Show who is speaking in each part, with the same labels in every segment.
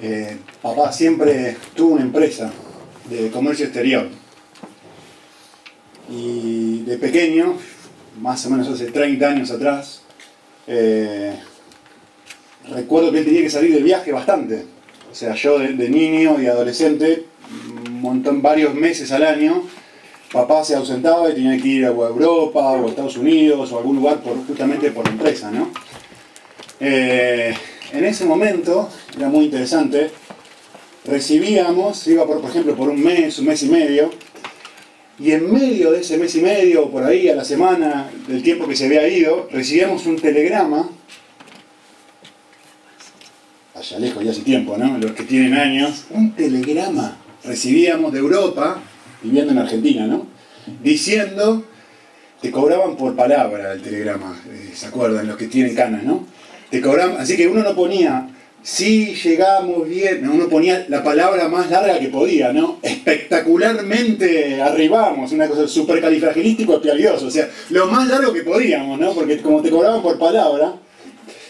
Speaker 1: Eh, papá siempre tuvo una empresa de comercio exterior. Y de pequeño, más o menos hace 30 años atrás, eh, recuerdo que él tenía que salir de viaje bastante. O sea, yo de, niño y adolescente, un varios meses al año, papá se ausentaba y tenía que ir a Europa o a Estados Unidos o a algún lugar por, justamente por empresa, ¿no? Eh, en ese momento, era muy interesante, recibíamos, iba por, por ejemplo por un mes, un mes y medio, y en medio de ese mes y medio, por ahí a la semana del tiempo que se había ido, recibíamos un telegrama, allá lejos ya hace tiempo, ¿no? Los que tienen años, un telegrama recibíamos de Europa, viviendo en Argentina, ¿no? Diciendo, te cobraban por palabra el telegrama, eh, ¿se acuerdan? Los que tienen canas, ¿no? Te cobraban, así que uno no ponía, sí, llegamos bien, no, uno ponía la palabra más larga que podía, ¿no? Espectacularmente arribamos, una cosa súper califragilístico espialioso, o sea, lo más largo que podíamos, ¿no? Porque como te cobraban por palabra,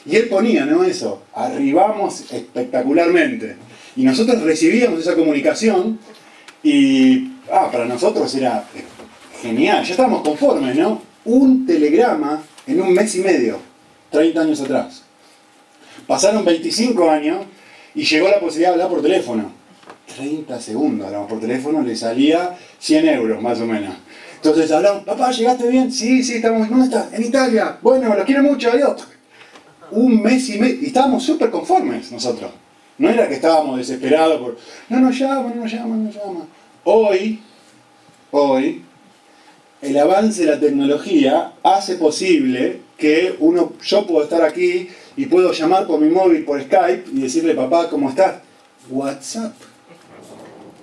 Speaker 1: y él ponía, ¿no? Eso, arribamos espectacularmente. Y nosotros recibíamos esa comunicación y ah, para nosotros era genial, ya estábamos conformes, ¿no? Un telegrama en un mes y medio, 30 años atrás. Pasaron 25 años y llegó la posibilidad de hablar por teléfono. 30 segundos hablamos por teléfono, le salía 100 euros más o menos. Entonces hablamos, papá, ¿llegaste bien? Sí, sí, estamos, ¿dónde estás? En Italia. Bueno, los quiero mucho, adiós. Un mes y medio, y estábamos súper conformes nosotros. No era que estábamos desesperados por, no nos llama, no nos llama, no nos llama. Hoy, hoy, el avance de la tecnología hace posible que uno, yo puedo estar aquí y puedo llamar por mi móvil, por Skype y decirle, papá, ¿cómo estás? WhatsApp.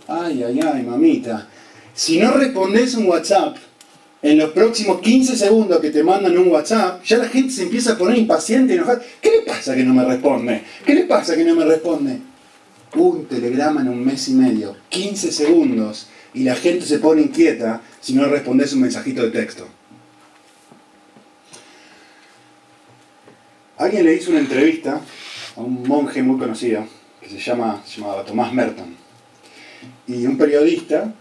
Speaker 1: Ay, ay, ay, mamita. Si no respondes un WhatsApp, en los próximos 15 segundos que te mandan un WhatsApp, ya la gente se empieza a poner impaciente y enojada. ¿Qué le pasa que no me responde? ¿Qué le pasa que no me responde? Un telegrama en un mes y medio, 15 segundos, y la gente se pone inquieta si no respondes un mensajito de texto. Alguien le hizo una entrevista a un monje muy conocido que se, llama, se llamaba Tomás Merton. Y un periodista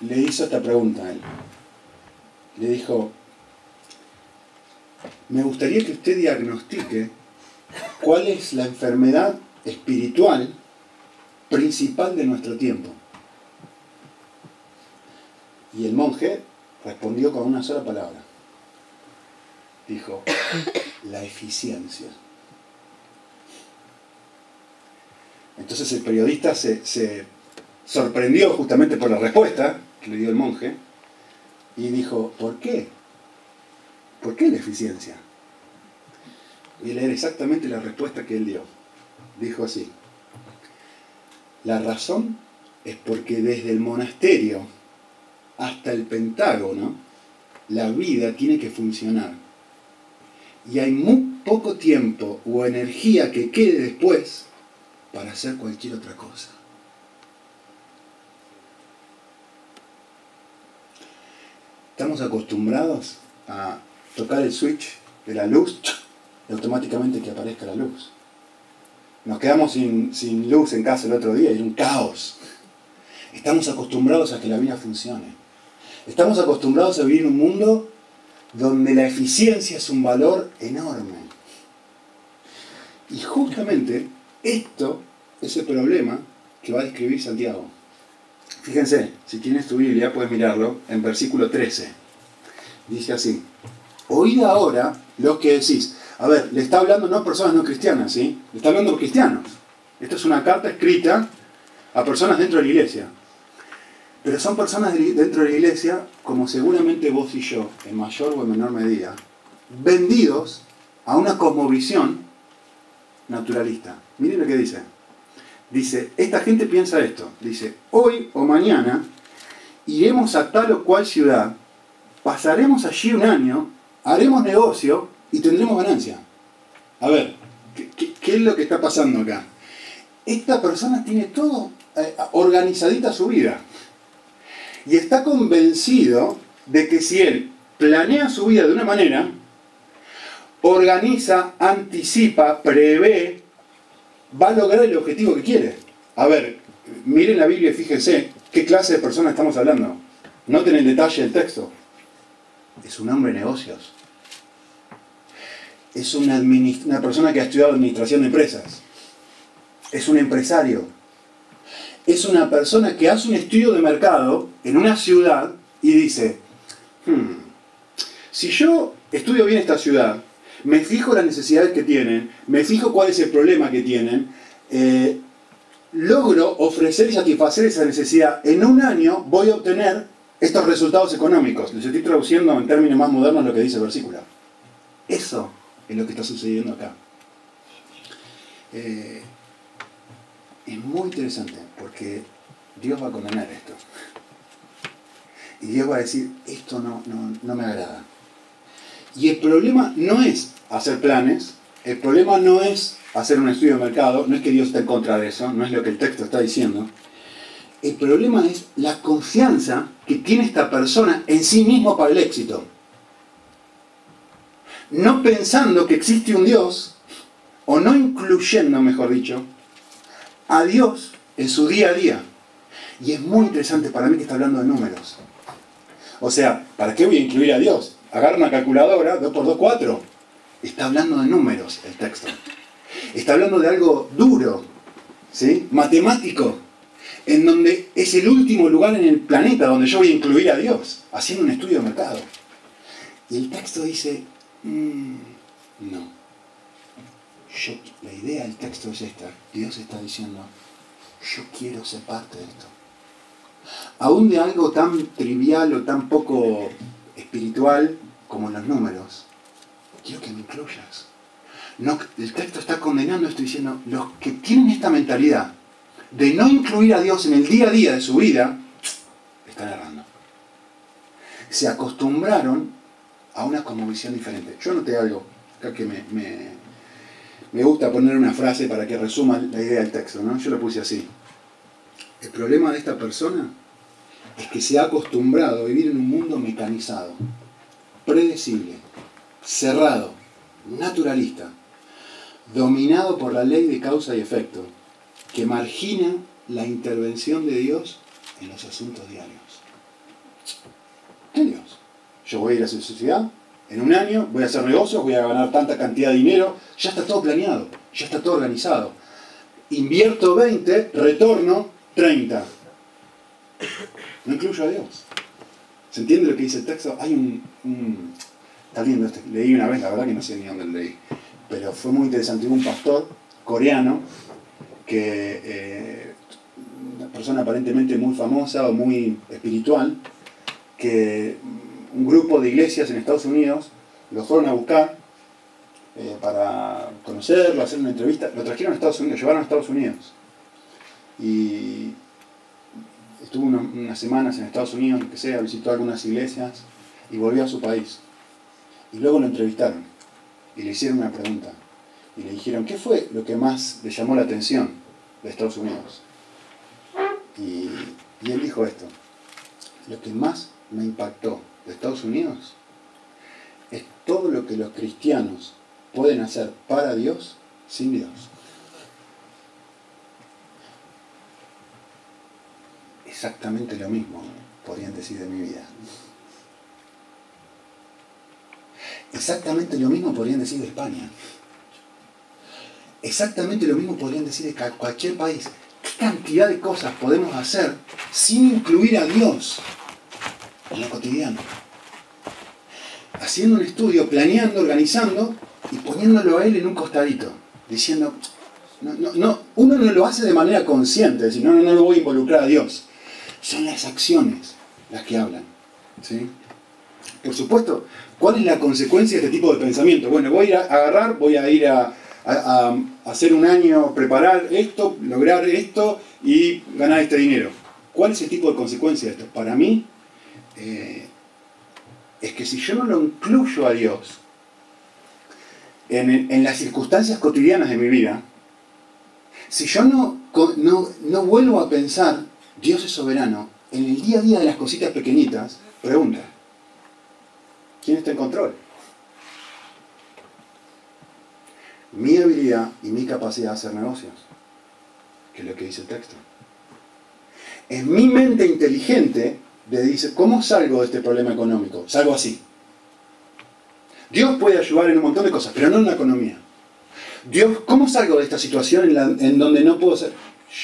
Speaker 1: le hizo esta pregunta a él. Le dijo, me gustaría que usted diagnostique cuál es la enfermedad espiritual principal de nuestro tiempo. Y el monje respondió con una sola palabra. Dijo, la eficiencia. Entonces el periodista se, sorprendió justamente por la respuesta que le dio el monje y dijo, ¿por qué? ¿Por qué la eficiencia? Y leer exactamente la respuesta que él dio. Dijo así, la razón es porque desde el monasterio hasta el Pentágono, la vida tiene que funcionar. Y hay muy poco tiempo o energía que quede después para hacer cualquier otra cosa. Estamos acostumbrados a tocar el switch de la luz y automáticamente que aparezca la luz. Nos quedamos sin, sin luz en casa el otro día y era un caos. Estamos acostumbrados a que la vida funcione. Estamos acostumbrados a vivir en un mundo donde la eficiencia es un valor enorme. Y justamente esto es el problema que va a describir Santiago. Fíjense, si tienes tu Biblia puedes mirarlo en versículo 13. Dice así, oíd ahora lo que decís. A ver, le está hablando no a personas no cristianas, ¿sí? Le está hablando a cristianos. Esta es una carta escrita a personas dentro de la iglesia. Pero son personas dentro de la iglesia, como seguramente vos y yo, en mayor o en menor medida, vendidos a una cosmovisión naturalista. Miren lo que dice. Dice, esta gente piensa esto. Dice, hoy o mañana iremos a tal o cual ciudad, pasaremos allí un año, haremos negocio y tendremos ganancia. A ver, ¿qué, qué es lo que está pasando acá? Esta persona tiene todo eh, organizadita su vida. Y está convencido de que si él planea su vida de una manera, organiza, anticipa, prevé, va a lograr el objetivo que quiere. A ver, miren la Biblia y fíjense qué clase de persona estamos hablando. Noten el detalle del texto. Es un hombre de negocios. Es una, una persona que ha estudiado administración de empresas. Es un empresario. Es una persona que hace un estudio de mercado en una ciudad y dice, hmm, si yo estudio bien esta ciudad, me fijo las necesidades que tienen, me fijo cuál es el problema que tienen, eh, logro ofrecer y satisfacer esa necesidad, en un año voy a obtener estos resultados económicos. Les estoy traduciendo en términos más modernos lo que dice el versículo. Eso es lo que está sucediendo acá. Eh, es muy interesante porque Dios va a condenar esto. Y Dios va a decir, esto no, no me agrada. Y el problema no es hacer planes, el problema no es hacer un estudio de mercado, no es que Dios esté en contra de eso, no es lo que el texto está diciendo. El problema es la confianza que tiene esta persona en sí mismo para el éxito. No pensando que existe un Dios, o no incluyendo, mejor dicho, a Dios en su día a día. Y es muy interesante para mí que está hablando de números. O sea, ¿para qué voy a incluir a Dios? Agarra una calculadora, 2 por 2, 4. Está hablando de números el texto. Está hablando de algo duro, ¿sí? matemático, en donde es el último lugar en el planeta donde yo voy a incluir a Dios, haciendo un estudio de mercado. Y el texto dice, mm. La idea del texto es esta. Dios está diciendo, yo quiero ser parte de esto. Aún de algo tan trivial o tan poco espiritual como los números, quiero que me incluyas. El texto está condenando esto diciendo, los que tienen esta mentalidad de no incluir a Dios en el día a día de su vida, están errando. Se acostumbraron a una cosmovisión diferente. Yo noté algo que me, gusta poner una frase para que resuma la idea del texto. ¿no? Yo lo puse así. El problema de esta persona es que se ha acostumbrado a vivir en un mundo mecanizado, predecible, cerrado, naturalista, dominado por la ley de causa y efecto, que margina la intervención de Dios en los asuntos diarios. ¿Qué Dios? Yo voy a ir a su sociedad, en un año voy a hacer negocios, voy a ganar tanta cantidad de dinero, ya está todo planeado, ya está todo organizado. Invierto 20, retorno 30. No incluyo a Dios. ¿Se entiende lo que dice el texto? Hay un, Está lindo este. Leí una vez, la verdad que no sé ni dónde leí. Pero fue muy interesante. Hubo un pastor coreano que. Eh, una persona aparentemente muy famosa o muy espiritual, que un grupo de iglesias en Estados Unidos lo fueron a buscar eh, para conocerlo, hacer una entrevista. Lo trajeron a Estados Unidos, lo llevaron a Estados Unidos. Y estuvo unas semanas en Estados Unidos, que sea, visitó algunas iglesias y volvió a su país. Y luego lo entrevistaron y le hicieron una pregunta. Y le dijeron, ¿qué fue lo que más le llamó la atención de Estados Unidos? Y, y él dijo esto, lo que más me impactó de Estados Unidos es todo lo que los cristianos pueden hacer para Dios sin Dios. exactamente lo mismo podrían decir de mi vida. Exactamente lo mismo podrían decir de España. Exactamente lo mismo podrían decir de cualquier país. ¿Qué cantidad de cosas podemos hacer sin incluir a Dios en lo cotidiano? Haciendo un estudio, planeando, organizando y poniéndolo a Él en un costadito, diciendo, no, no, uno no lo hace de manera consciente, sino no, no lo voy a involucrar a Dios son las acciones las que hablan. ¿sí? Por supuesto, ¿cuál es la consecuencia de este tipo de pensamiento? Bueno, voy a agarrar, voy a ir a, hacer un año, preparar esto, lograr esto y ganar este dinero. ¿Cuál es el tipo de consecuencia de esto? Para mí, eh, es que si yo no lo incluyo a Dios en, las circunstancias cotidianas de mi vida, si yo no, no, no vuelvo a pensar Dios es soberano. En el día a día de las cositas pequeñitas, pregunta, ¿quién está en control? Mi habilidad y mi capacidad de hacer negocios. que es lo que dice el texto. En mi mente inteligente le dice, ¿cómo salgo de este problema económico? Salgo así. Dios puede ayudar en un montón de cosas, pero no en la economía. Dios, ¿cómo salgo de esta situación en, en donde no puedo ser?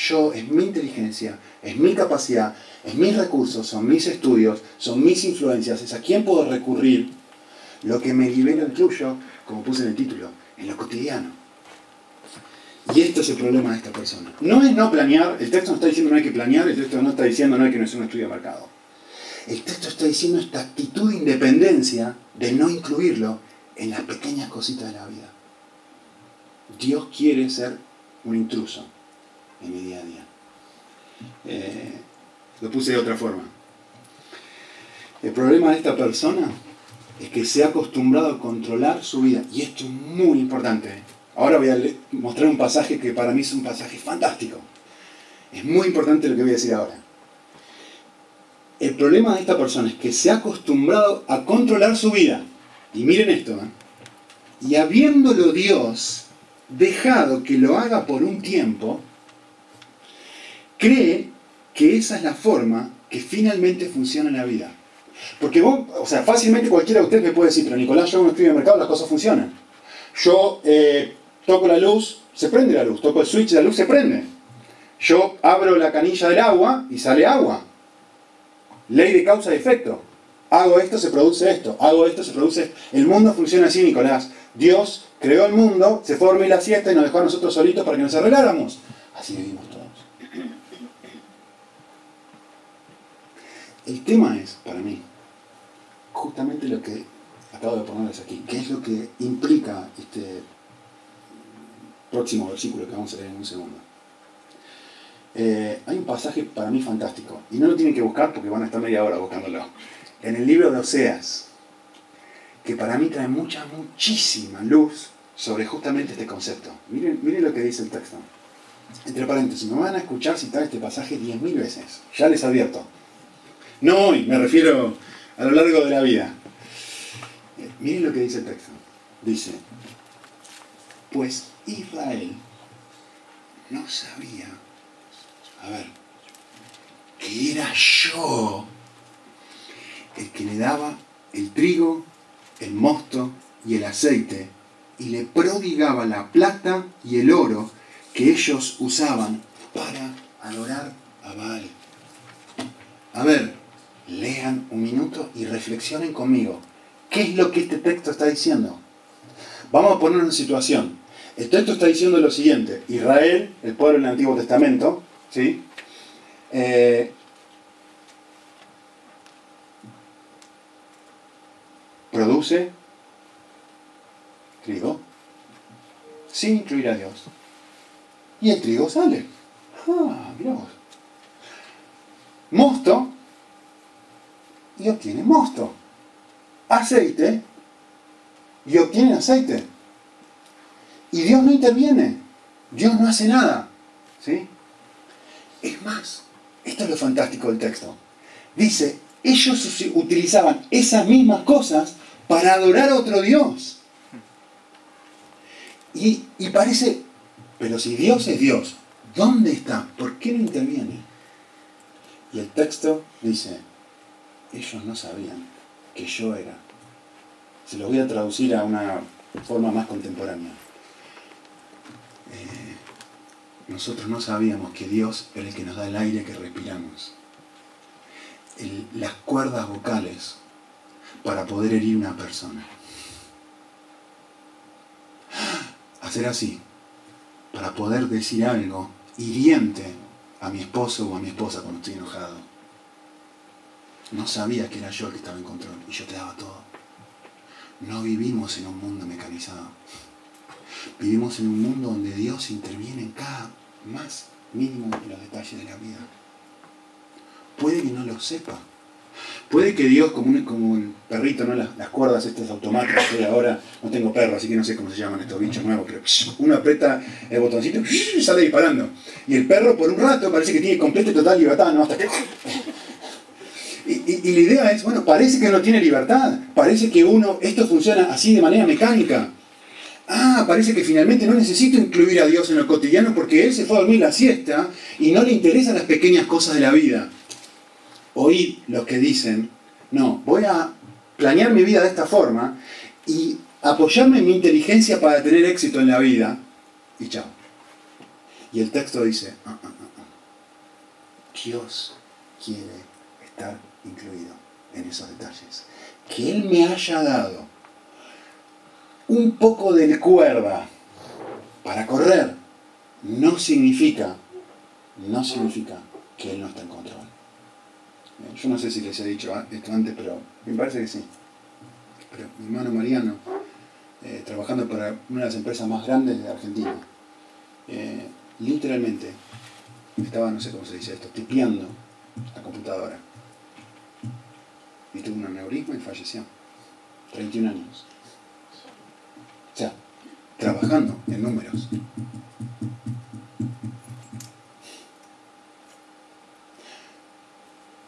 Speaker 1: Yo, es mi inteligencia, es mi capacidad, es mis recursos, son mis estudios, son mis influencias, es a quién puedo recurrir. Lo que me libera incluyo, como puse en el título, en lo cotidiano. Y esto es el problema de esta persona. No es no planear, el texto no está diciendo no hay que planear, el texto no está diciendo no hay que no es un estudio de mercado. El texto está diciendo esta actitud de independencia de no incluirlo en las pequeñas cositas de la vida. Dios quiere ser un intruso en mi día a día. Eh, lo puse de otra forma. El problema de esta persona es que se ha acostumbrado a controlar su vida. Y esto es muy importante. Ahora voy a mostrar un pasaje que para mí es un pasaje fantástico. Es muy importante lo que voy a decir ahora. El problema de esta persona es que se ha acostumbrado a controlar su vida. Y miren esto. ¿eh? Y habiéndolo Dios dejado que lo haga por un tiempo, cree que esa es la forma que finalmente funciona en la vida. Porque vos, o sea, fácilmente cualquiera de ustedes me puede decir, pero Nicolás, yo no estoy en el mercado, las cosas funcionan. Yo eh, toco la luz, se prende la luz, toco el switch, la luz se prende. Yo abro la canilla del agua y sale agua. Ley de causa y efecto. Hago esto, se produce esto. Hago esto, se produce. El mundo funciona así, Nicolás. Dios creó el mundo, se formó la siesta y nos dejó a nosotros solitos para que nos arregláramos. Así vivimos todos. El tema es, para mí, justamente lo que acabo de ponerles aquí, que es lo que implica este próximo versículo que vamos a leer en un segundo. Eh, hay un pasaje para mí fantástico, y no lo tienen que buscar porque van a estar media hora buscándolo. En el libro de Oseas, que para mí trae mucha, muchísima luz sobre justamente este concepto. Miren, miren lo que dice el texto. Entre paréntesis, me van a escuchar citar este pasaje 10.000 veces, ya les advierto. No hoy, me refiero a lo largo de la vida. Eh, miren lo que dice el texto. Dice, pues Israel no sabía, a ver, que era yo el que le daba el trigo, el mosto y el aceite y le prodigaba la plata y el oro que ellos usaban para adorar a Baal. A ver, lean un minuto y reflexionen conmigo. ¿Qué es lo que este texto está diciendo? Vamos a poner una situación. El texto está diciendo lo siguiente. Israel, el pueblo del Antiguo Testamento, ¿sí? Eh, produce trigo sin incluir a Dios. Y el trigo sale. Ah, mira vos. Mosto y obtiene mosto. Aceite y obtiene aceite. Y Dios no interviene. Dios no hace nada. ¿Sí? Es más, esto es lo fantástico del texto. Dice, ellos utilizaban esas mismas cosas para adorar a otro Dios. Y, y, parece, pero si Dios es Dios, ¿dónde está? ¿Por qué no interviene? Y el texto dice, ellos no sabían que yo era. Se lo voy a traducir a una forma más contemporánea. Eh, nosotros no sabíamos que Dios es el que nos da el aire que respiramos. las cuerdas vocales para poder herir una persona. Hacer así, para poder decir algo hiriente a mi esposo o a mi esposa cuando estoy enojado no sabía que era yo el que estaba en control y yo te daba todo. No vivimos en un mundo mecanizado. Vivimos en un mundo donde Dios interviene en cada más mínimo de los detalles de la vida. Puede que no lo sepa. Puede que Dios, como, un, como el perrito, ¿no? las, cuerdas estas automáticas, que ahora no tengo perro, así que no sé cómo se llaman estos bichos nuevos, pero uno aprieta el botoncito y sale disparando. Y el perro por un rato parece que tiene completa y total libertad, ¿no? Hasta que y, la idea es, bueno, parece que no tiene libertad, parece que uno, esto funciona así de manera mecánica. Ah, Ah, parece que finalmente no necesito incluir a Dios en lo cotidiano porque Él se fue a dormir la siesta y no le interesan las pequeñas cosas de la vida. Oíd los que dicen, no, voy a planear mi vida de esta forma y apoyarme en mi inteligencia para tener éxito en la vida. Y chao. Y el texto dice, ah, ah, ah, Dios quiere estar incluido en esos detalles. Que Él me haya dado un poco de cuerda para correr no significa, no significa que Él no está en control. Eh, yo no sé si les he dicho esto antes, pero me parece que sí. Pero mi hermano Mariano, eh, trabajando para una de las empresas más grandes de Argentina, eh, literalmente estaba, no sé cómo se dice esto, tipeando la computadora. Y tuvo un aneurisma y falleció. 31 años. O sea, trabajando en números.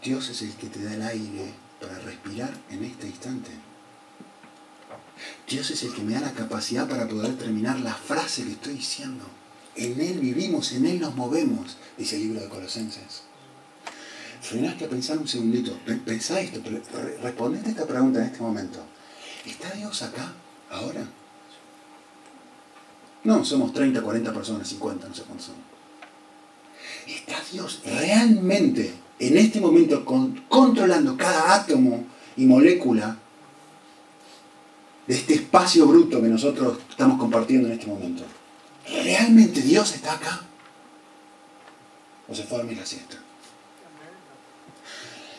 Speaker 1: Dios es el que te da el aire para respirar en este instante. Dios es el que me da la capacidad para poder terminar la frase que estoy diciendo. En Él vivimos, en Él nos movemos, dice el libro de Colosenses. Frenaste a pensar un segundito, pensá esto, respondete esta pregunta en este momento. ¿Está Dios acá, ahora? No, somos 30, 40 personas, 50, no sé cuántos son. ¿Está Dios realmente en este momento controlando cada átomo y molécula de este espacio bruto que nosotros estamos compartiendo en este momento? ¿Realmente Dios está acá? ¿O se fue a la siesta?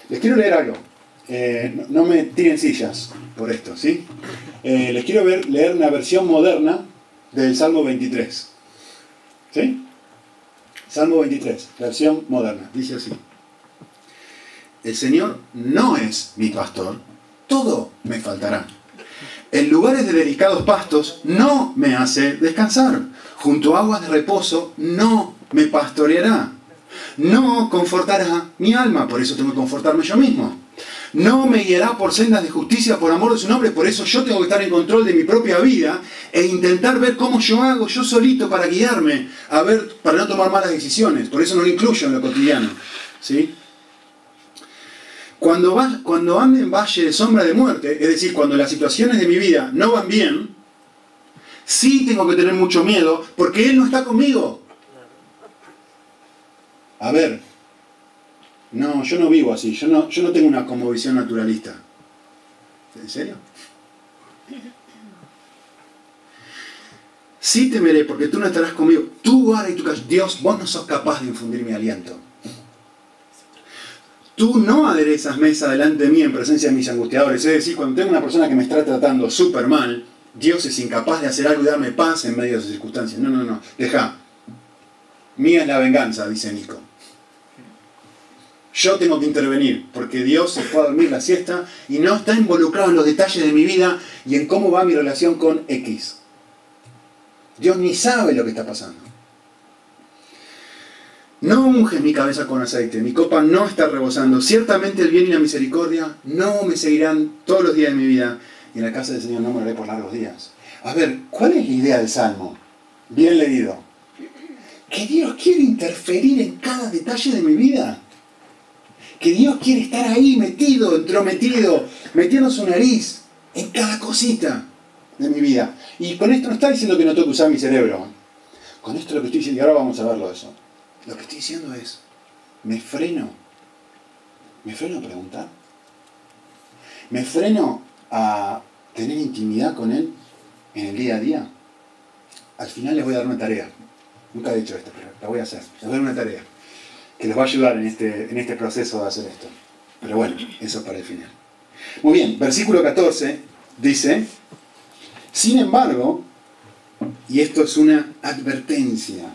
Speaker 1: Les quiero leer algo. Eh, no, me tiren sillas por esto, ¿sí? Eh, les quiero ver, leer una versión moderna del Salmo 23. ¿Sí? Salmo 23, versión moderna. Dice así. El Señor no es mi pastor, todo me faltará. En lugares de delicados pastos no me hace descansar. Junto a aguas de reposo no me pastoreará. No confortará mi alma, por eso tengo que confortarme yo mismo. No me guiará por sendas de justicia por amor de su nombre, por eso yo tengo que estar en control de mi propia vida e intentar ver cómo yo hago yo solito para guiarme, para no tomar malas decisiones. Por eso no lo incluyo en lo cotidiano. ¿sí? Cuando, va, cuando en valle de sombra de muerte, es decir, cuando las situaciones de mi vida no van bien, sí tengo que tener mucho miedo porque Él no está conmigo. A ver, no, yo no vivo así, yo no, yo no tengo una como visión naturalista. ¿En serio? Sí temeré porque tú no estarás conmigo. Tú ahora y tu Dios, vos no sos capaz de infundir mi aliento. Tú no aderezas mesa delante de mí en presencia de mis angustiadores. Es decir, cuando tengo una persona que me está tratando súper mal, Dios es incapaz de hacer algo y darme paz en medio de esas circunstancias. No, no, no. Deja. Mía es la venganza, dice Nico. Yo tengo que intervenir, porque Dios se fue a dormir la siesta y no está involucrado en los detalles de mi vida y en cómo va mi relación con X. Dios ni sabe lo que está pasando. No unges mi cabeza con aceite, mi copa no está rebosando. Ciertamente el bien y la misericordia no me seguirán todos los días de mi vida y en la casa del Señor no moraré por largos días. A ver, ¿cuál es la idea del Salmo? Bien leído. Que Dios quiere interferir en cada detalle de mi vida. Que Dios quiere estar ahí metido, entrometido, metiendo su nariz en cada cosita de mi vida. Y con esto no está diciendo que no tengo que usar mi cerebro. Con esto lo que estoy diciendo, y ahora vamos a verlo eso. Lo que estoy diciendo es, me freno. Me freno a preguntar. Me freno a tener intimidad con Él en el día a día. Al final les voy a dar una tarea. Nunca he dicho esto, pero la voy a hacer. Les voy a dar una tarea que les va a ayudar en este, en este proceso de hacer esto. Pero bueno, eso es para el final. Muy bien, versículo 14 dice, sin embargo, y esto es una advertencia,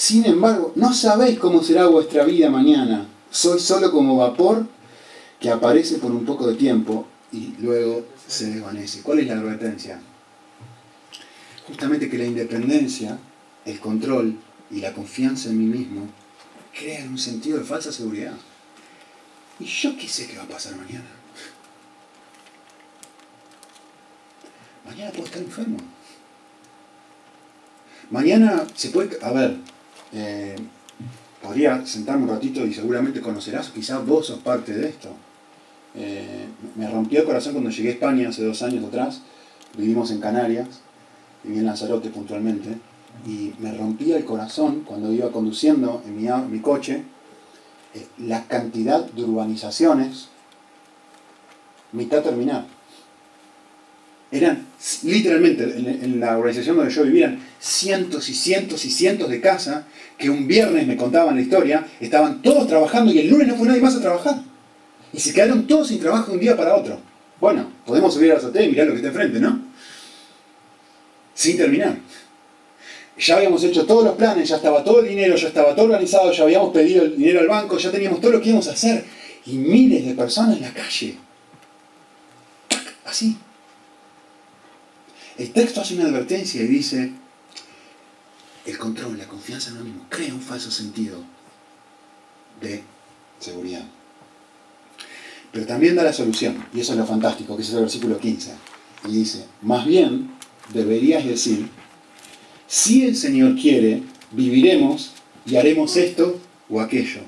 Speaker 1: sin embargo, no sabéis cómo será vuestra vida mañana. Sois solo como vapor que aparece por un poco de tiempo y luego se desvanece. ¿Cuál es la advertencia? Justamente que la independencia, el control y la confianza en mí mismo crean un sentido de falsa seguridad. ¿Y yo qué sé qué va a pasar mañana? Mañana puedo estar enfermo. Mañana se puede, a ver, eh, podría sentarme un ratito y seguramente conocerás, quizás vos sos parte de esto. Eh, me rompió el corazón cuando llegué a España hace dos años atrás, vivimos en Canarias, viví en Lanzarote puntualmente, y me rompía el corazón cuando iba conduciendo en mi, mi coche eh, la cantidad de urbanizaciones mitad terminal. Eran literalmente en, la organización donde yo vivía, cientos y cientos y cientos de casas que un viernes me contaban la historia, estaban todos trabajando y el lunes no fue nadie más a trabajar. Y se quedaron todos sin trabajo de un día para otro. Bueno, podemos subir a la azotea y mirar lo que está enfrente, ¿no? Sin terminar. Ya habíamos hecho todos los planes, ya estaba todo el dinero, ya estaba todo organizado, ya habíamos pedido el dinero al banco, ya teníamos todo lo que íbamos a hacer. Y miles de personas en la calle. Así. El texto hace una advertencia y dice, el control, la confianza en uno mismo, crea un falso sentido de seguridad. Pero también da la solución, y eso es lo fantástico, que es el versículo 15. Y dice, más bien deberías decir, si el Señor quiere, viviremos y haremos esto o aquello.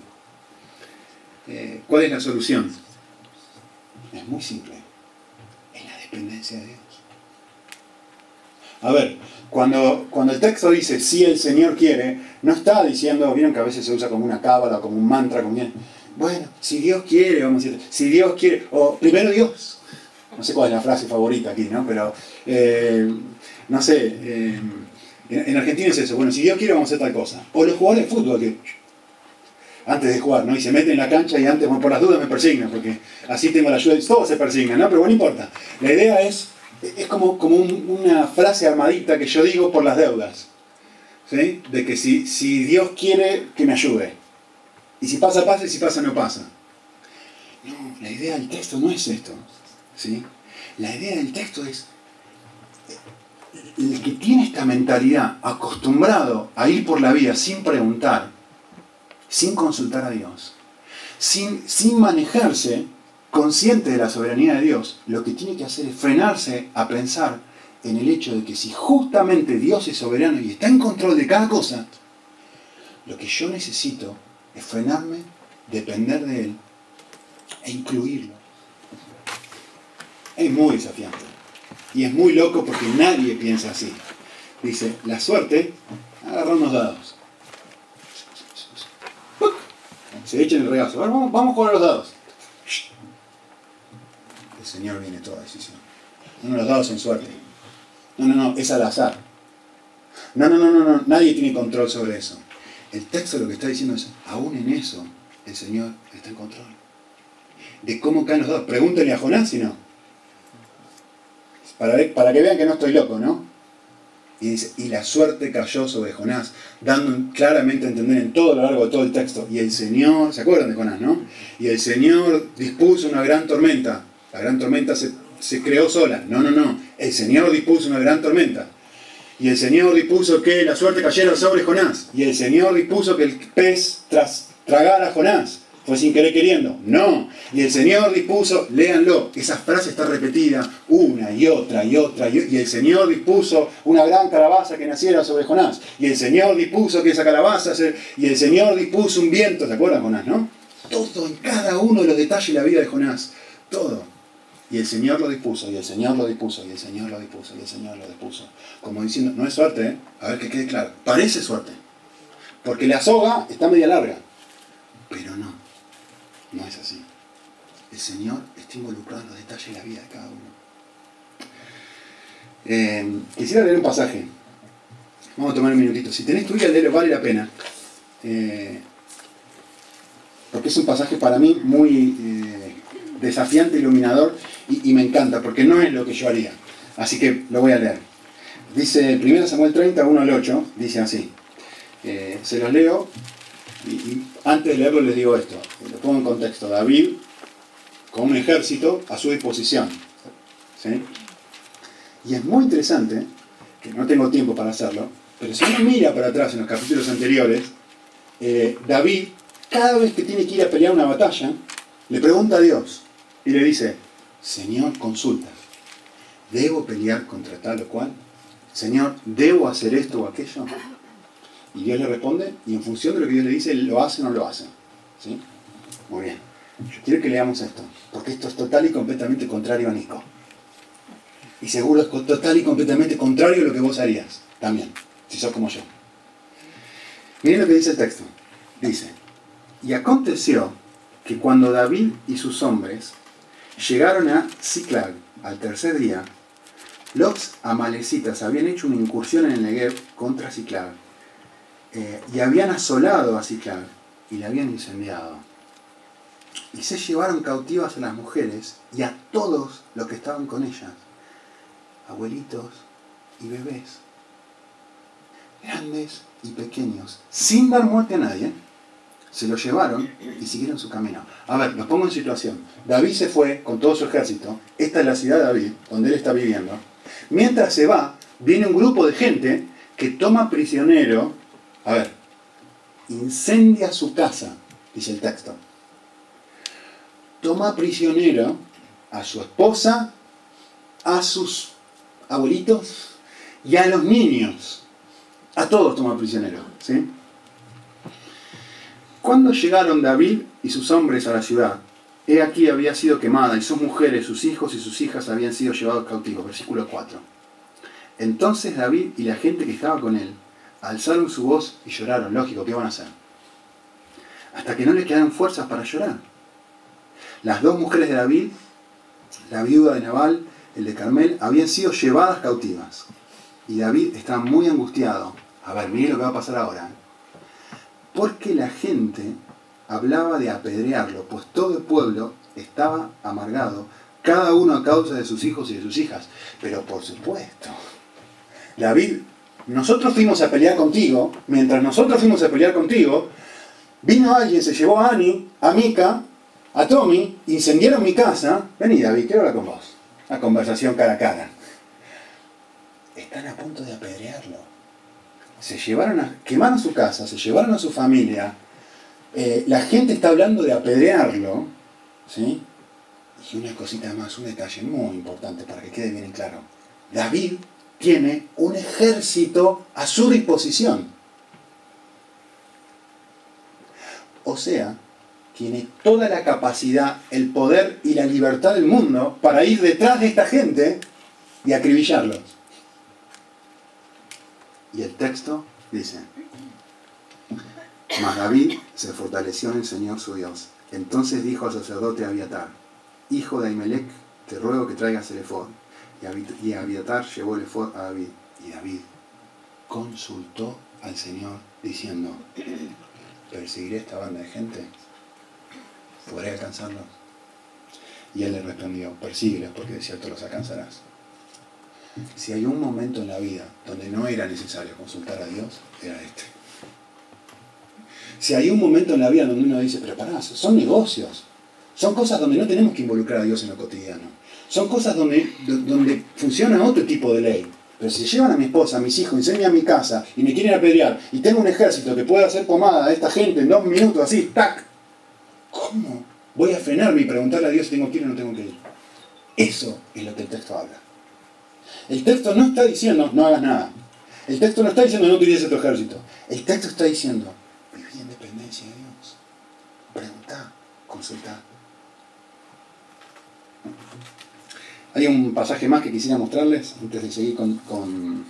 Speaker 1: Eh, ¿Cuál es la solución? Es muy simple, es la dependencia de Dios. A ver, cuando, cuando el texto dice si el Señor quiere, no está diciendo, vieron que a veces se usa como una cábala, como un mantra, como bien. Bueno, si Dios quiere, vamos a decir, si Dios quiere, o primero Dios. No sé cuál es la frase favorita aquí, ¿no? Pero, eh, no sé, eh, en, Argentina es eso, bueno, si Dios quiere vamos a hacer tal cosa. O los jugadores de fútbol que antes de jugar, ¿no? Y se meten en la cancha y antes, por las dudas me persignan, porque así tengo la ayuda, todos se persignan, ¿no? Pero bueno, no importa. La idea es, es como, como una frase armadita que yo digo por las deudas. ¿Sí? De que si, si Dios quiere, que me ayude. Y si pasa, pasa, y si pasa, no pasa. No, la idea del texto no es esto. ¿sí? La idea del texto es, el que tiene esta mentalidad acostumbrado a ir por la vida sin preguntar, sin consultar a Dios, sin, sin manejarse consciente de la soberanía de Dios, lo que tiene que hacer es frenarse a pensar en el hecho de que si justamente Dios es soberano y está en control de cada cosa, lo que yo necesito es frenarme, depender de Él e incluirlo. Es muy desafiante. Y es muy loco porque nadie piensa así. Dice, la suerte, agarra unos dados. Se echan el regazo. vamos, vamos a jugar los dados. El Señor viene toda decisión. No, no, los dados son suerte. No, no, no, es al azar. No, no, no, no, no, nadie tiene control sobre eso. El texto lo que está diciendo es, aún en eso, el Señor está en control. De cómo caen los dados. Pregúntenle a Jonás si no. Para, que vean que no estoy loco, ¿no? Y dice, y la suerte cayó sobre Jonás, dando claramente a entender en todo lo largo de todo el texto. Y el Señor, ¿se acuerdan de Jonás, no? Y el Señor dispuso una gran tormenta. La gran tormenta se, se creó sola. No, no, no. El Señor dispuso una gran tormenta. Y el Señor dispuso que la suerte cayera sobre Jonás. Y el Señor dispuso que el pez tras, tragara a Jonás. Fue sin querer queriendo. No. Y el Señor dispuso, léanlo, esa frase está repetida una y otra y otra. Y, el Señor dispuso una gran calabaza que naciera sobre Jonás. Y el Señor dispuso que esa calabaza se, Y el Señor dispuso un viento. ¿Se acuerdan, Jonás, no? Todo en cada uno de los detalles de la vida de Jonás. Todo. Y el Señor lo dispuso, y el Señor lo dispuso, y el Señor lo dispuso, y el Señor lo dispuso. Como diciendo, no es suerte, ¿eh? a ver que quede claro. Parece suerte. Porque la soga está media larga. Pero no, no es así. El Señor está involucrado en los detalles de la vida de cada uno. Eh, quisiera leer un pasaje. Vamos a tomar un minutito. Si tenés tu vida, vale la pena. Eh, porque es un pasaje para mí muy eh, desafiante, iluminador y, me encanta, porque no es lo que yo haría. Así que lo voy a leer. Dice 1 Samuel 30, 1 al 8, dice así. Eh, se los leo y, antes de leerlo les digo esto. Lo pongo en contexto. David con un ejército a su disposición. Y es muy interesante, que no tengo tiempo para hacerlo, pero si uno mira para atrás en los capítulos anteriores, eh, David, cada vez que tiene que ir a pelear una batalla, le pregunta a Dios y le dice, Señor, consulta, ¿debo pelear contra tal o cual? Señor, ¿debo hacer esto o aquello? Y Dios le responde, y en función de lo que Dios le dice, lo hace o no lo hace. ¿Sí? Muy bien. Yo quiero que leamos esto, porque esto es total y completamente contrario a Nico. Y seguro es total y completamente contrario a lo que vos harías, también, si sos como yo. Miren lo que dice el texto. Dice, y aconteció que cuando David y sus hombres llegaron a Ziklag al tercer día, los amalecitas habían hecho una incursión en el Negev contra Ziklag eh, y habían asolado a Ziklag y la habían incendiado. Y se llevaron cautivas a las mujeres y a todos los que estaban con ellas, abuelitos y bebés, grandes y pequeños, sin dar muerte a nadie, se lo llevaron y siguieron su camino. A ver, los pongo en situación. David se fue con todo su ejército, esta es la ciudad de David, donde él está viviendo. Mientras se va, viene un grupo de gente que toma prisionero, a ver, incendia su casa, dice el texto. Toma prisionero a su esposa, a sus abuelitos y a los niños. A todos toma prisionero. ¿sí? Cuando llegaron David y sus hombres a la ciudad, he aquí había sido quemada y sus mujeres, sus hijos y sus hijas habían sido llevados cautivos. Versículo 4. Entonces David y la gente que estaba con él alzaron su voz y lloraron. Lógico, ¿qué van a hacer? Hasta que no les quedaron fuerzas para llorar. Las dos mujeres de David, la viuda de Nabal, el de Carmel, habían sido llevadas cautivas. Y David está muy angustiado. A ver, miren lo que va a pasar ahora. Porque la gente hablaba de apedrearlo, pues todo el pueblo estaba amargado, cada uno a causa de sus hijos y de sus hijas. Pero por supuesto, David, nosotros fuimos a pelear contigo, mientras nosotros fuimos a pelear contigo, vino alguien, se llevó a Annie, a Mika, a Tommy, incendiaron mi casa. Vení David, quiero hablar con vos. Una conversación cara a cara. Están a punto de apedrearlo. Se llevaron a, quemaron su casa, se llevaron a su familia. Eh, la gente está hablando de apedrearlo. ¿sí? Y una cosita más, un detalle muy importante para que quede bien en claro. David tiene un ejército a su disposición. O sea, tiene toda la capacidad, el poder y la libertad del mundo para ir detrás de esta gente y acribillarlos. Y el texto dice, mas David se fortaleció en el Señor su Dios. Entonces dijo al sacerdote Abiatar, hijo de Ahimelech, te ruego que traigas el efod. Y Abiatar llevó el a David. Y David consultó al Señor diciendo, ¿perseguiré esta banda de gente? ¿Podré alcanzarlos? Y él le respondió, persíguelos porque de cierto los alcanzarás. Si hay un momento en la vida donde no era necesario consultar a Dios, era este. Si hay un momento en la vida donde uno dice, pero son negocios, son cosas donde no tenemos que involucrar a Dios en lo cotidiano, son cosas donde, donde funciona otro tipo de ley. Pero si llevan a mi esposa, a mis hijos, incendian mi casa y me quieren apedrear y tengo un ejército que puede hacer pomada a esta gente en dos minutos así, tac, ¿cómo voy a frenarme y preguntarle a Dios si tengo que ir o no tengo que ir? Eso es lo que el texto habla. El texto no está diciendo no hagas nada. El texto no está diciendo no utilices tu ejército. El texto está diciendo viví en dependencia de Dios. Pregunta, consulta. Hay un pasaje más que quisiera mostrarles antes de seguir con,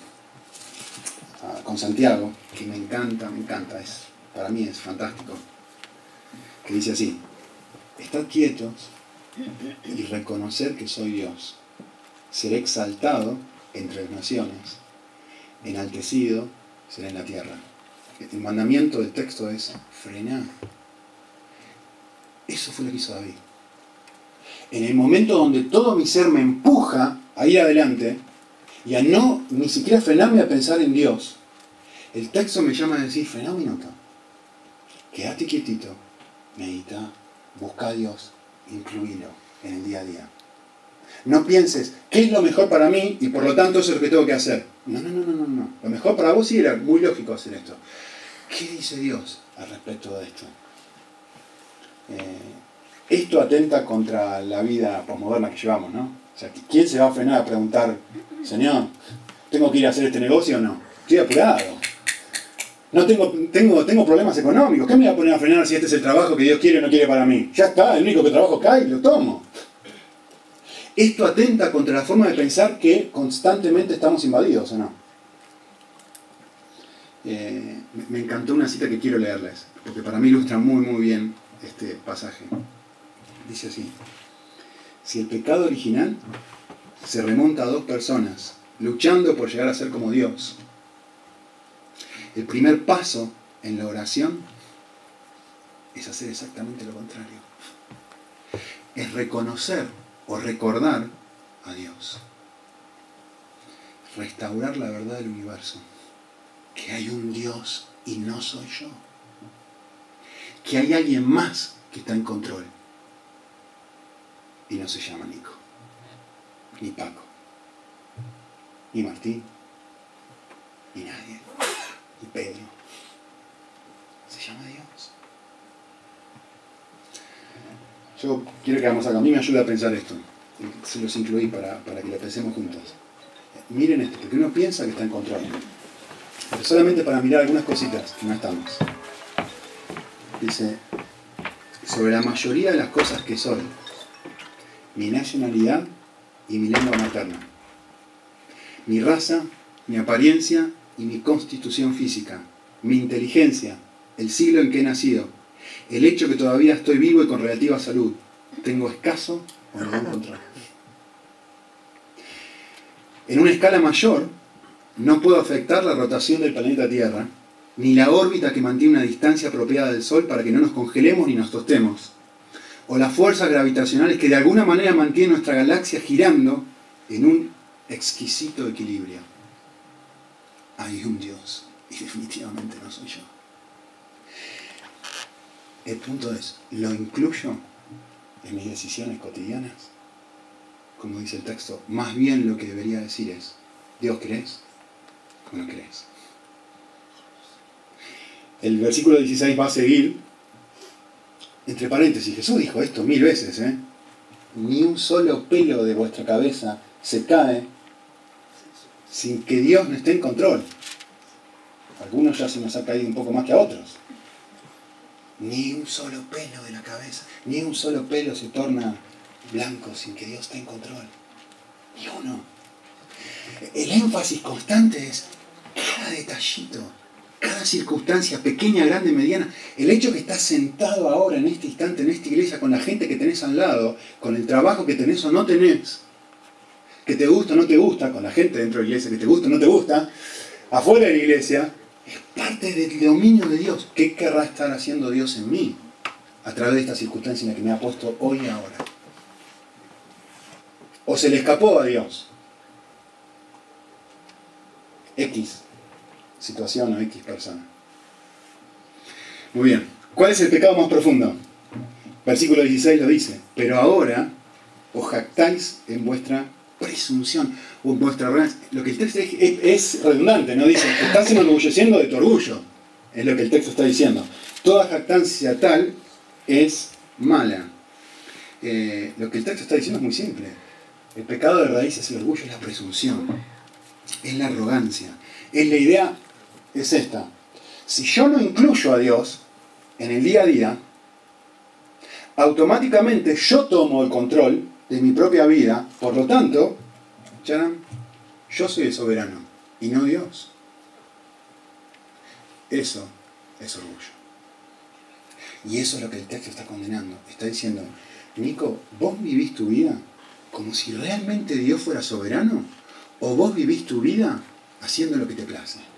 Speaker 1: ah, con Santiago, que me encanta, me encanta, es, para mí es fantástico, que dice así, estad quietos y reconocer que soy Dios. Seré exaltado entre las naciones, enaltecido será en la tierra. El mandamiento del texto es frenar. Eso fue lo que hizo David en el momento donde todo mi ser me empuja a ir adelante y a no ni siquiera frenarme a pensar en Dios, el texto me llama a decir, frena un minuto, quédate quietito, medita, busca a Dios, incluílo en el día a día. No pienses, ¿qué es lo mejor para mí? Y por lo tanto eso es lo que tengo que hacer. No, no, no, no, no. Lo mejor para vos sí era muy lógico hacer esto. ¿Qué dice Dios al respecto de esto? Eh, esto atenta contra la vida posmoderna que llevamos, ¿no? O sea, ¿quién se va a frenar a preguntar, Señor, ¿Tengo que ir a hacer este negocio o no? Estoy apurado. No tengo, tengo, tengo problemas económicos. ¿Qué me voy a poner a frenar si este es el trabajo que Dios quiere o no quiere para mí? Ya está, el único que trabajo cae, lo tomo. Esto atenta contra la forma de pensar que constantemente estamos invadidos, ¿o no? Eh, me encantó una cita que quiero leerles, porque para mí ilustra muy, muy bien este pasaje. Dice así, si el pecado original se remonta a dos personas luchando por llegar a ser como Dios, el primer paso en la oración es hacer exactamente lo contrario. Es reconocer o recordar a Dios. Restaurar la verdad del universo. Que hay un Dios y no soy yo. Que hay alguien más que está en control. Y no se llama Nico. Ni Paco. Ni Martín. Ni nadie. Ni Pedro. Se llama Dios. Yo quiero que hagamos algo. A mí me ayuda a pensar esto. Se los incluí para, para que lo pensemos juntos. Miren esto, porque uno piensa que está en control. Pero solamente para mirar algunas cositas que no estamos. Dice, sobre la mayoría de las cosas que soy, mi nacionalidad y mi lengua materna, mi raza, mi apariencia y mi constitución física, mi inteligencia, el siglo en que he nacido, el hecho que todavía estoy vivo y con relativa salud, tengo escaso o control. En una escala mayor, no puedo afectar la rotación del planeta Tierra, ni la órbita que mantiene una distancia apropiada del Sol para que no nos congelemos ni nos tostemos, o las fuerzas gravitacionales que de alguna manera mantienen nuestra galaxia girando en un exquisito equilibrio. Hay un Dios, y definitivamente no soy yo. El punto es, ¿lo incluyo en mis decisiones cotidianas? Como dice el texto, más bien lo que debería decir es, ¿Dios crees o no crees? El versículo 16 va a seguir, entre paréntesis, Jesús dijo esto mil veces, ¿eh? Ni un solo pelo de vuestra cabeza se cae sin que Dios no esté en control. algunos ya se nos ha caído un poco más que a otros ni un solo pelo de la cabeza, ni un solo pelo se torna blanco sin que Dios esté en control. Ni uno. El énfasis constante es cada detallito, cada circunstancia, pequeña, grande, mediana. El hecho que estás sentado ahora, en este instante, en esta iglesia, con la gente que tenés al lado, con el trabajo que tenés o no tenés, que te gusta o no te gusta, con la gente dentro de la iglesia que te gusta o no te gusta, afuera de la iglesia, es parte del dominio de Dios. ¿Qué querrá estar haciendo Dios en mí a través de esta circunstancia en la que me ha puesto hoy y ahora? ¿O se le escapó a Dios? X situación o X persona. Muy bien. ¿Cuál es el pecado más profundo? Versículo 16 lo dice. Pero ahora os jactáis en vuestra presunción o vuestra Lo que el texto es, redundante, ¿no? Dice, estás enorgulleciendo de tu orgullo. Es lo que el texto está diciendo. Toda jactancia tal es mala. Eh, lo que el texto está diciendo es muy simple. El pecado de raíz es el orgullo, es la presunción, es la arrogancia. Es la idea, es esta. Si yo no incluyo a Dios en el día a día, automáticamente yo tomo el control de mi propia vida, por lo tanto, yo soy el soberano y no Dios. Eso es orgullo. Y eso es lo que el texto está condenando. Está diciendo, Nico, ¿vos vivís tu vida como si realmente Dios fuera soberano? ¿O vos vivís tu vida haciendo lo que te place?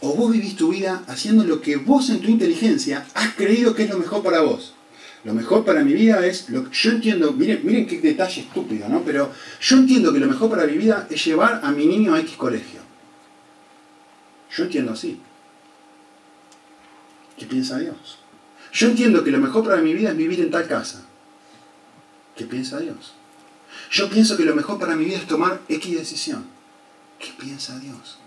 Speaker 1: ¿O vos vivís tu vida haciendo lo que vos en tu inteligencia has creído que es lo mejor para vos? Lo mejor para mi vida es, lo, yo entiendo, miren, miren qué detalle estúpido, ¿no? Pero yo entiendo que lo mejor para mi vida es llevar a mi niño a X colegio. Yo entiendo así. ¿Qué piensa Dios? Yo entiendo que lo mejor para mi vida es vivir en tal casa. ¿Qué piensa Dios? Yo pienso que lo mejor para mi vida es tomar X decisión. ¿Qué piensa Dios?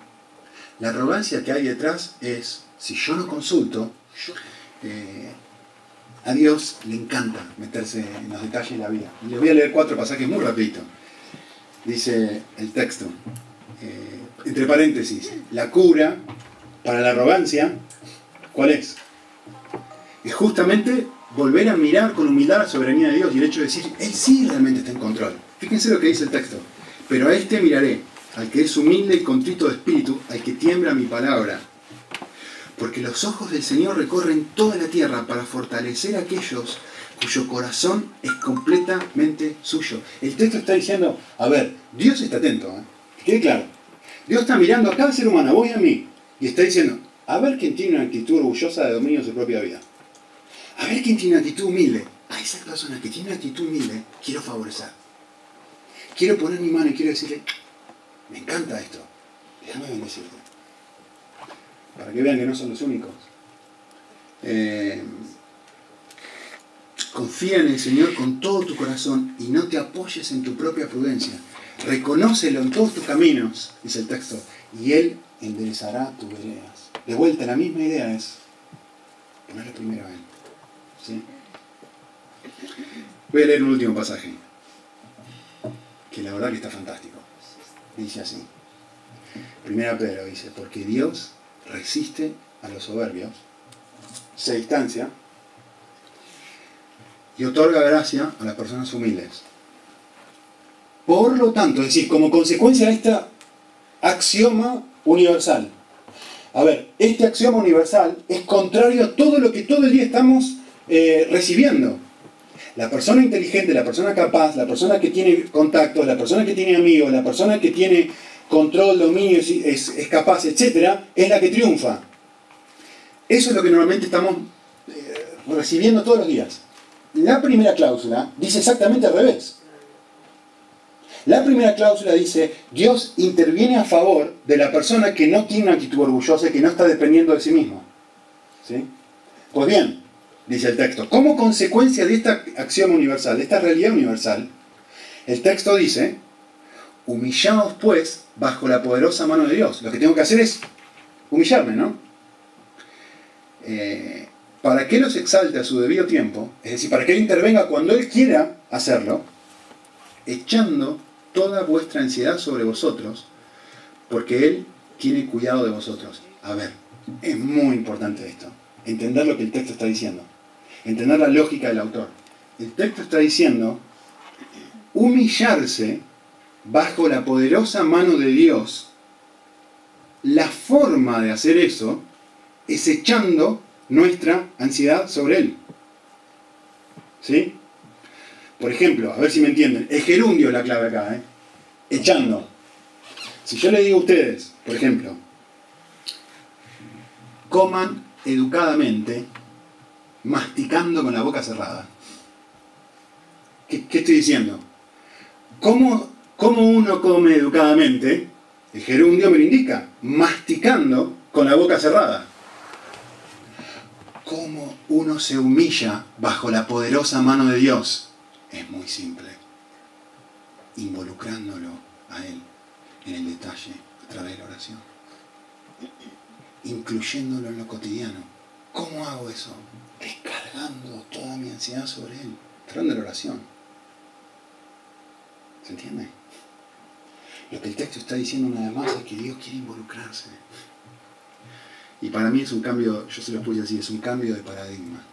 Speaker 1: La arrogancia que hay detrás es, si yo no consulto, eh, a Dios le encanta meterse en los detalles de la vida. Les voy a leer cuatro pasajes muy rapidito. Dice el texto. eh, entre paréntesis, la cura para la arrogancia, ¿cuál es? Es justamente volver a mirar con humildad la soberanía de Dios y el hecho de decir, Él sí realmente está en control. Fíjense lo que dice el texto. Pero a este miraré, al que es humilde y contrito de espíritu, al que tiembla mi palabra. Porque los ojos del Señor recorren toda la tierra para fortalecer a aquellos cuyo corazón es completamente suyo. El texto está diciendo, a ver, Dios está atento, ¿eh? quede claro. Dios está mirando a cada ser humano, a vos y a mí, y está diciendo, a ver quién tiene una actitud orgullosa de dominio de su propia vida. A ver quién tiene una actitud humilde. A esa persona que tiene una actitud humilde, quiero favorecer. Quiero poner mi mano y quiero decirle, me encanta esto, déjame bendecirte. Para que vean que no son los únicos. Eh, confía en el Señor con todo tu corazón y no te apoyes en tu propia prudencia. Reconócelo en todos tus caminos, dice el texto, y Él enderezará tus veredas. De vuelta, la misma idea es poner primero a Él. ¿sí? Voy a leer un último pasaje, que la verdad que está fantástico. Dice así. Primera Pedro dice, porque Dios resiste a los soberbios, se distancia y otorga gracia a las personas humildes. Por lo tanto, es decir, como consecuencia de esta axioma universal. A ver, este axioma universal es contrario a todo lo que todo el día estamos eh, recibiendo. La persona inteligente, la persona capaz, la persona que tiene contactos, la persona que tiene amigos, la persona que tiene control, dominio, es, es capaz, etc., es la que triunfa. Eso es lo que normalmente estamos eh, recibiendo todos los días. La primera cláusula dice exactamente al revés. La primera cláusula dice, Dios interviene a favor de la persona que no tiene una actitud orgullosa y que no está dependiendo de sí mismo. ¿Sí? Pues bien, dice el texto, como consecuencia de esta acción universal, de esta realidad universal, el texto dice, humillaos pues bajo la poderosa mano de Dios. Lo que tengo que hacer es humillarme, ¿no? Eh, para que los exalte a su debido tiempo, es decir, para que Él intervenga cuando Él quiera hacerlo, echando toda vuestra ansiedad sobre vosotros, porque Él tiene cuidado de vosotros. A ver, es muy importante esto, entender lo que el texto está diciendo, entender la lógica del autor. El texto está diciendo, humillarse bajo la poderosa mano de Dios, la forma de hacer eso es echando nuestra ansiedad sobre Él. ¿Sí? Por ejemplo, a ver si me entienden, el gerundio es la clave acá, ¿eh? echando. Si yo le digo a ustedes, por ejemplo, coman educadamente, masticando con la boca cerrada. ¿Qué, estoy diciendo? ¿Cómo, ¿Cómo uno come educadamente? El gerundio me lo indica, masticando con la boca cerrada cómo uno se humilla bajo la poderosa mano de Dios es muy simple. Involucrándolo a Él en el detalle a través de la oración. Incluyéndolo en lo cotidiano. ¿Cómo hago eso? Descargando toda mi ansiedad sobre Él. Tratando la oración. ¿Se entiende? Lo que el texto está diciendo vez más es que Dios quiere involucrarse. Y para mí es un cambio, yo se lo puse así, es un cambio de paradigma.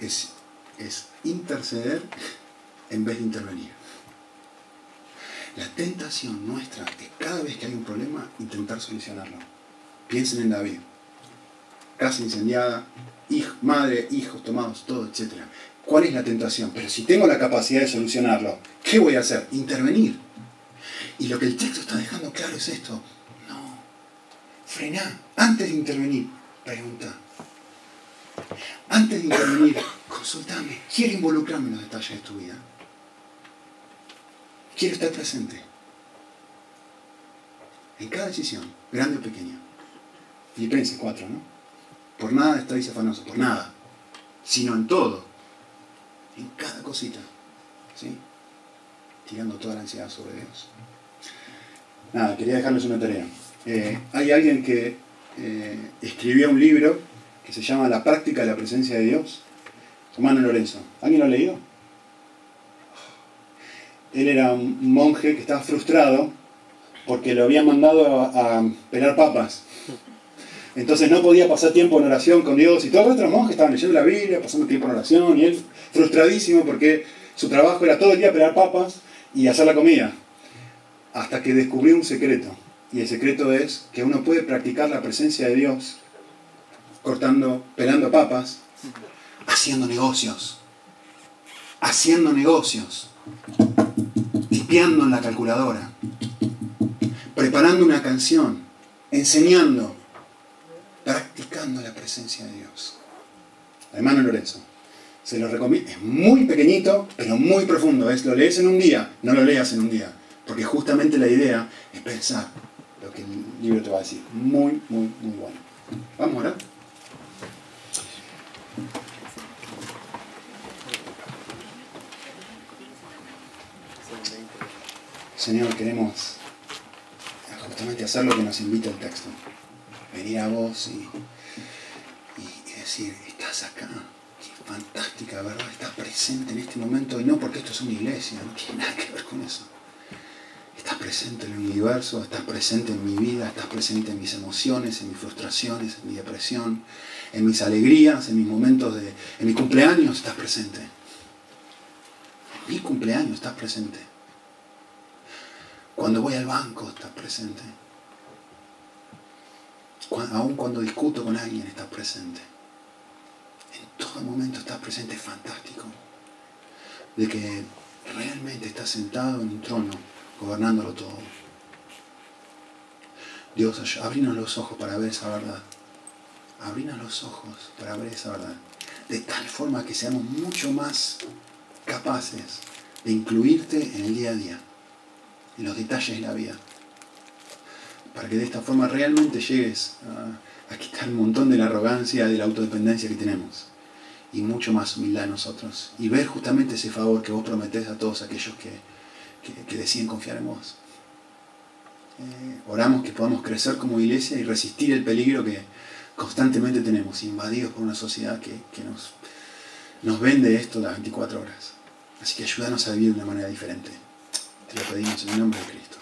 Speaker 1: Es, es interceder en vez de intervenir. La tentación nuestra es cada vez que hay un problema intentar solucionarlo. Piensen en David. Casa incendiada, madre, hijos tomados, todo, etc. ¿Cuál es la tentación? Pero si tengo la capacidad de solucionarlo, ¿qué voy a hacer? Intervenir. Y lo que el texto está dejando claro es esto. Frená, antes de intervenir, pregunta. Antes de intervenir, consultame. Quiero involucrarme en los detalles de tu vida. Quiero estar presente. En cada decisión, grande o pequeña. Filipenses 4, ¿no? Por nada estáis afanosos, por nada. Sino en todo. En cada cosita. ¿Sí? Tirando toda la ansiedad sobre Dios. Nada, quería dejarles una tarea. Eh, hay alguien que eh, escribió un libro que se llama La práctica de la presencia de Dios, Hermano Lorenzo. ¿Alguien lo ha leído? Él era un monje que estaba frustrado porque lo habían mandado a, a pelar papas. Entonces no podía pasar tiempo en oración con Dios y todos los otros monjes estaban leyendo la Biblia, pasando tiempo en oración y él frustradísimo porque su trabajo era todo el día pelar papas y hacer la comida. Hasta que descubrió un secreto. Y el secreto es que uno puede practicar la presencia de Dios cortando, pelando papas, haciendo negocios. Haciendo negocios. Tipeando en la calculadora. Preparando una canción. Enseñando. Practicando la presencia de Dios. Hermano Lorenzo. Se lo recomiendo. Es muy pequeñito, pero muy profundo. Es lo lees en un día, no lo leas en un día. Porque justamente la idea es pensar lo que el libro te va a decir. Muy, muy, muy bueno. Vamos a orar. Señor, queremos justamente hacer lo que nos invita el texto. Venir a vos y, decir, estás acá. Qué fantástica, ¿verdad? Estás presente en este momento. Y no porque esto es una iglesia, no tiene nada que ver con eso. Estás presente en el universo, estás presente en mi vida, estás presente en mis emociones, en mis frustraciones, en mi depresión, en mis alegrías, en mis momentos de... En mi cumpleaños estás presente. En mi cumpleaños estás presente. Cuando voy al banco estás presente. Aun cuando discuto con alguien estás presente. En todo momento estás presente, es fantástico. De que realmente estás sentado en un trono, gobernándolo todo. Dios, abrinos los ojos para ver esa verdad. Abrinos los ojos para ver esa verdad. De tal forma que seamos mucho más capaces de incluirte en el día a día, en los detalles de la vida. Para que de esta forma realmente llegues a, a quitar un montón de la arrogancia, de la autodependencia que tenemos. Y mucho más humildad en nosotros. Y ver justamente ese favor que vos prometés a todos aquellos que, que, deciden confiar en vos. Eh, oramos que podamos crecer como iglesia y resistir el peligro que constantemente tenemos, invadidos por una sociedad que, que nos, nos vende esto las 24 horas. Así que ayúdanos a vivir de una manera diferente. Te lo pedimos en el nombre de Cristo.